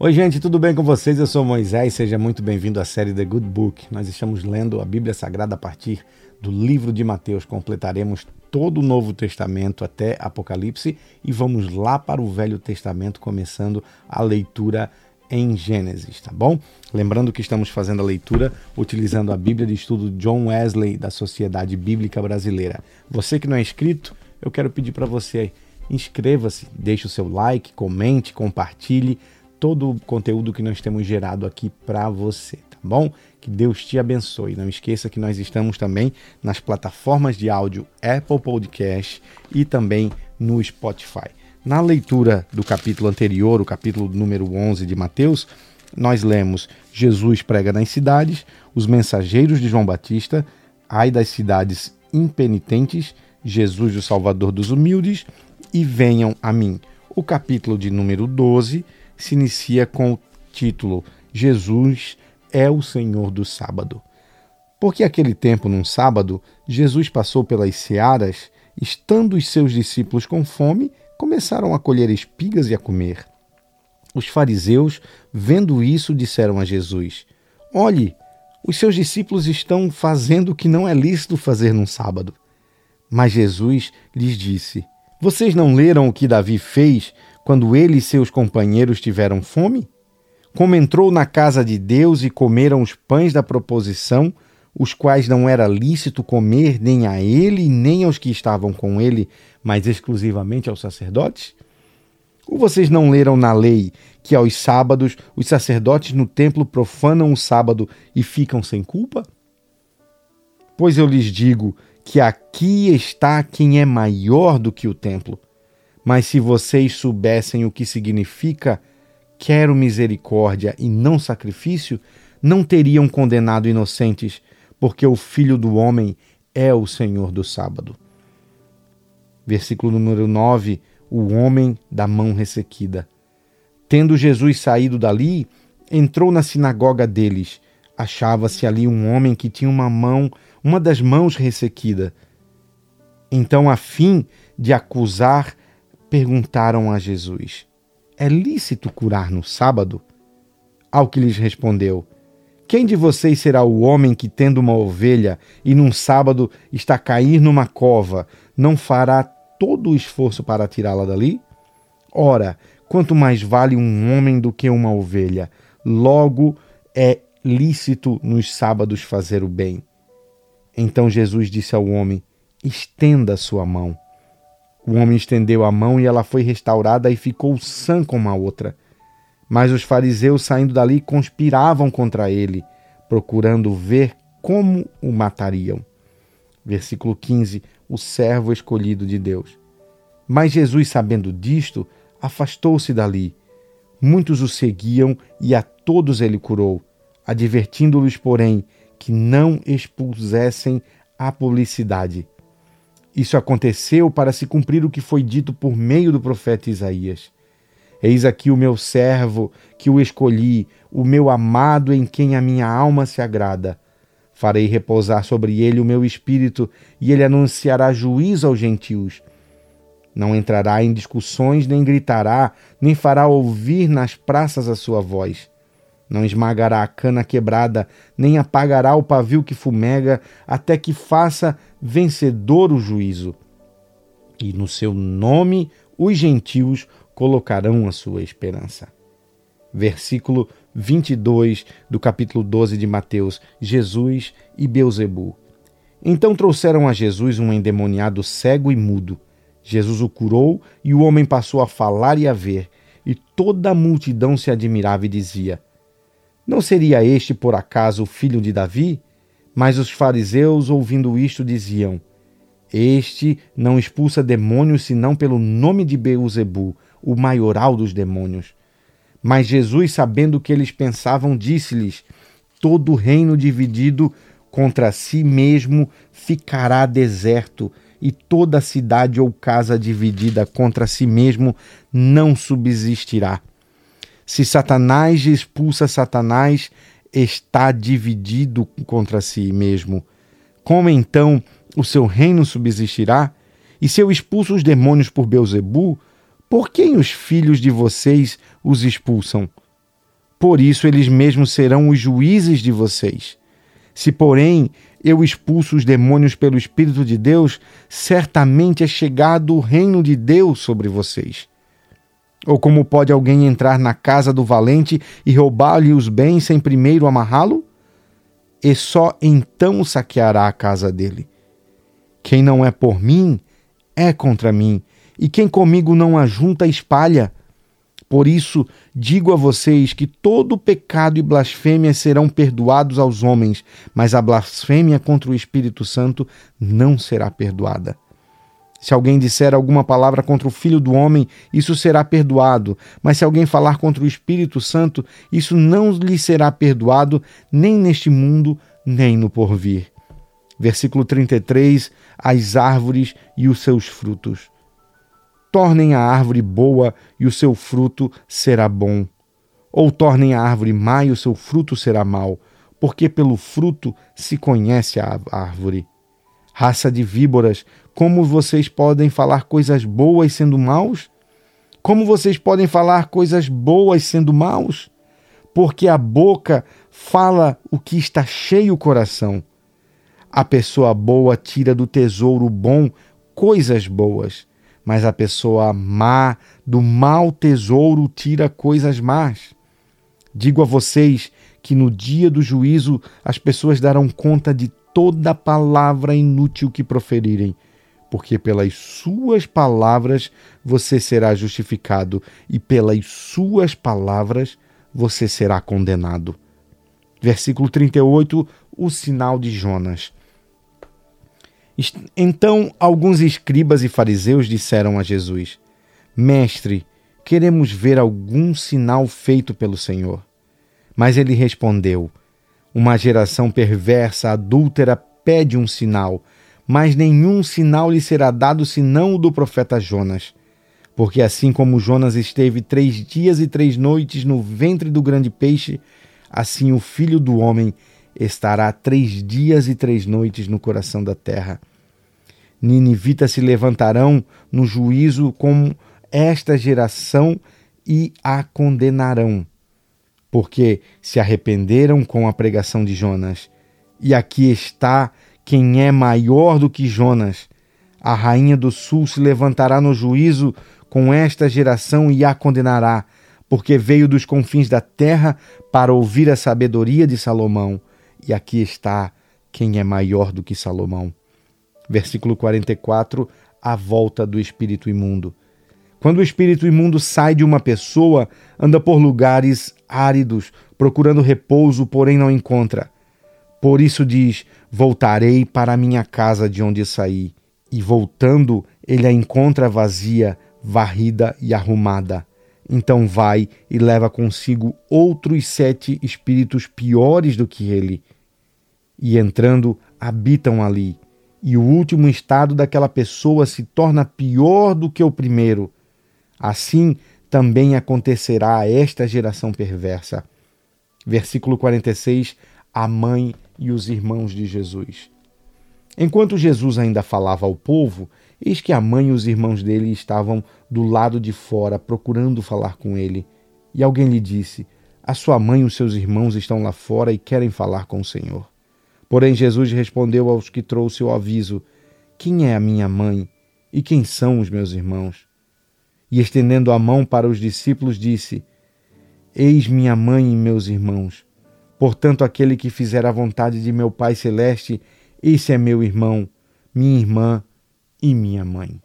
Oi, gente, tudo bem com vocês? Eu sou Moisés, seja muito bem-vindo à série The Good Book. Nós estamos lendo a Bíblia Sagrada a partir do livro de Mateus. Completaremos todo o Novo Testamento até Apocalipse e vamos lá para o Velho Testamento, começando a leitura em Gênesis, tá bom? Lembrando que estamos fazendo a leitura utilizando a Bíblia de Estudo John Wesley da Sociedade Bíblica Brasileira. Você que não é inscrito, eu quero pedir para você inscreva-se, deixe o seu like, comente, compartilhe todo o conteúdo que nós temos gerado aqui para você, tá bom? Que Deus te abençoe. Não esqueça que nós estamos também nas plataformas de áudio Apple Podcast e também no Spotify. Na leitura do capítulo anterior, o capítulo número 11 de Mateus, nós lemos Jesus prega nas cidades, os mensageiros de João Batista, ai das cidades impenitentes, Jesus o Salvador dos humildes e venham a mim. O capítulo de número 12 se inicia com o título Jesus é o Senhor do sábado. Porque aquele tempo, num sábado, Jesus passou pelas searas, estando os seus discípulos com fome, começaram a colher espigas e a comer. Os fariseus, vendo isso, disseram a Jesus: Olhe, os seus discípulos estão fazendo o que não é lícito fazer num sábado. Mas Jesus lhes disse: Vocês não leram o que Davi fez quando ele e seus companheiros tiveram fome? Como entrou na casa de Deus e comeram os pães da proposição, os quais não era lícito comer nem a ele nem aos que estavam com ele, mas exclusivamente aos sacerdotes? Ou vocês não leram na lei que aos sábados os sacerdotes no templo profanam o sábado e ficam sem culpa? Pois eu lhes digo que aqui está quem é maior do que o templo. Mas se vocês soubessem o que significa quero misericórdia e não sacrifício, não teriam condenado inocentes, porque o Filho do Homem é o Senhor do sábado. Versículo número 9: O homem da mão ressequida. Tendo Jesus saído dali, entrou na sinagoga deles. Achava-se ali um homem que tinha uma mão, uma das mãos ressequida. Então, a fim de acusar perguntaram a Jesus: É lícito curar no sábado? Ao que lhes respondeu: Quem de vocês será o homem que, tendo uma ovelha e num sábado está a cair numa cova, não fará todo o esforço para tirá-la dali? Ora, quanto mais vale um homem do que uma ovelha, logo é lícito nos sábados fazer o bem. Então Jesus disse ao homem: Estenda sua mão. O homem estendeu a mão e ela foi restaurada e ficou sã como a outra. Mas os fariseus, saindo dali, conspiravam contra ele, procurando ver como o matariam. Versículo 15: O servo escolhido de Deus. Mas Jesus, sabendo disto, afastou-se dali. Muitos o seguiam e a todos ele curou, advertindo-lhes, porém, que não expusessem a publicidade. Isso aconteceu para se cumprir o que foi dito por meio do profeta Isaías. Eis aqui o meu servo, que o escolhi, o meu amado em quem a minha alma se agrada. Farei repousar sobre ele o meu espírito, e ele anunciará juízo aos gentios. Não entrará em discussões, nem gritará, nem fará ouvir nas praças a sua voz. Não esmagará a cana quebrada, nem apagará o pavio que fumega, até que faça vencedor o juízo. E no seu nome os gentios colocarão a sua esperança. Versículo 22 do capítulo 12 de Mateus: Jesus e Beuzebu. Então trouxeram a Jesus um endemoniado cego e mudo. Jesus o curou e o homem passou a falar e a ver, e toda a multidão se admirava e dizia: não seria este, por acaso, o filho de Davi? Mas os fariseus, ouvindo isto, diziam: Este não expulsa demônios senão pelo nome de Beuzebu, o maioral dos demônios. Mas Jesus, sabendo o que eles pensavam, disse-lhes: Todo reino dividido contra si mesmo ficará deserto, e toda cidade ou casa dividida contra si mesmo não subsistirá. Se Satanás expulsa Satanás, está dividido contra si mesmo. Como então o seu reino subsistirá? E se eu expulso os demônios por Beuzebu, por quem os filhos de vocês os expulsam? por isso eles mesmos serão os juízes de vocês. Se, porém, eu expulso os demônios pelo Espírito de Deus, certamente é chegado o reino de Deus sobre vocês. Ou como pode alguém entrar na casa do valente e roubar-lhe os bens sem primeiro amarrá-lo? E só então saqueará a casa dele. Quem não é por mim, é contra mim, e quem comigo não ajunta, espalha. Por isso, digo a vocês que todo pecado e blasfêmia serão perdoados aos homens, mas a blasfêmia contra o Espírito Santo não será perdoada. Se alguém disser alguma palavra contra o Filho do Homem, isso será perdoado. Mas se alguém falar contra o Espírito Santo, isso não lhe será perdoado, nem neste mundo, nem no porvir. Versículo 33: As árvores e os seus frutos tornem a árvore boa e o seu fruto será bom. Ou tornem a árvore má e o seu fruto será mau, porque pelo fruto se conhece a árvore. Raça de víboras, como vocês podem falar coisas boas sendo maus? Como vocês podem falar coisas boas sendo maus? Porque a boca fala o que está cheio o coração. A pessoa boa tira do tesouro bom coisas boas mas a pessoa má do mau tesouro tira coisas más. Digo a vocês que no dia do juízo as pessoas darão conta de toda palavra inútil que proferirem, porque pelas suas palavras você será justificado e pelas suas palavras você será condenado. Versículo 38, o sinal de Jonas. Então alguns escribas e fariseus disseram a Jesus: Mestre, queremos ver algum sinal feito pelo Senhor. Mas ele respondeu: Uma geração perversa, adúltera, pede um sinal, mas nenhum sinal lhe será dado senão o do profeta Jonas. Porque assim como Jonas esteve três dias e três noites no ventre do grande peixe, assim o filho do homem estará três dias e três noites no coração da terra. Ninivitas se levantarão no juízo com esta geração e a condenarão, porque se arrependeram com a pregação de Jonas. E aqui está quem é maior do que Jonas. A rainha do sul se levantará no juízo com esta geração e a condenará, porque veio dos confins da terra para ouvir a sabedoria de Salomão. E aqui está quem é maior do que Salomão. Versículo 44, a volta do espírito imundo. Quando o espírito imundo sai de uma pessoa, anda por lugares áridos, procurando repouso, porém não encontra. Por isso diz: Voltarei para a minha casa de onde saí. E voltando, ele a encontra vazia, varrida e arrumada. Então vai e leva consigo outros sete espíritos piores do que ele. E entrando, habitam ali e o último estado daquela pessoa se torna pior do que o primeiro. Assim também acontecerá a esta geração perversa. Versículo 46: A mãe e os irmãos de Jesus. Enquanto Jesus ainda falava ao povo, eis que a mãe e os irmãos dele estavam do lado de fora procurando falar com ele. E alguém lhe disse: A sua mãe e os seus irmãos estão lá fora e querem falar com o Senhor. Porém, Jesus respondeu aos que trouxe o aviso: Quem é a minha mãe e quem são os meus irmãos? E estendendo a mão para os discípulos, disse: Eis minha mãe e meus irmãos. Portanto, aquele que fizer a vontade de meu Pai Celeste, esse é meu irmão, minha irmã e minha mãe.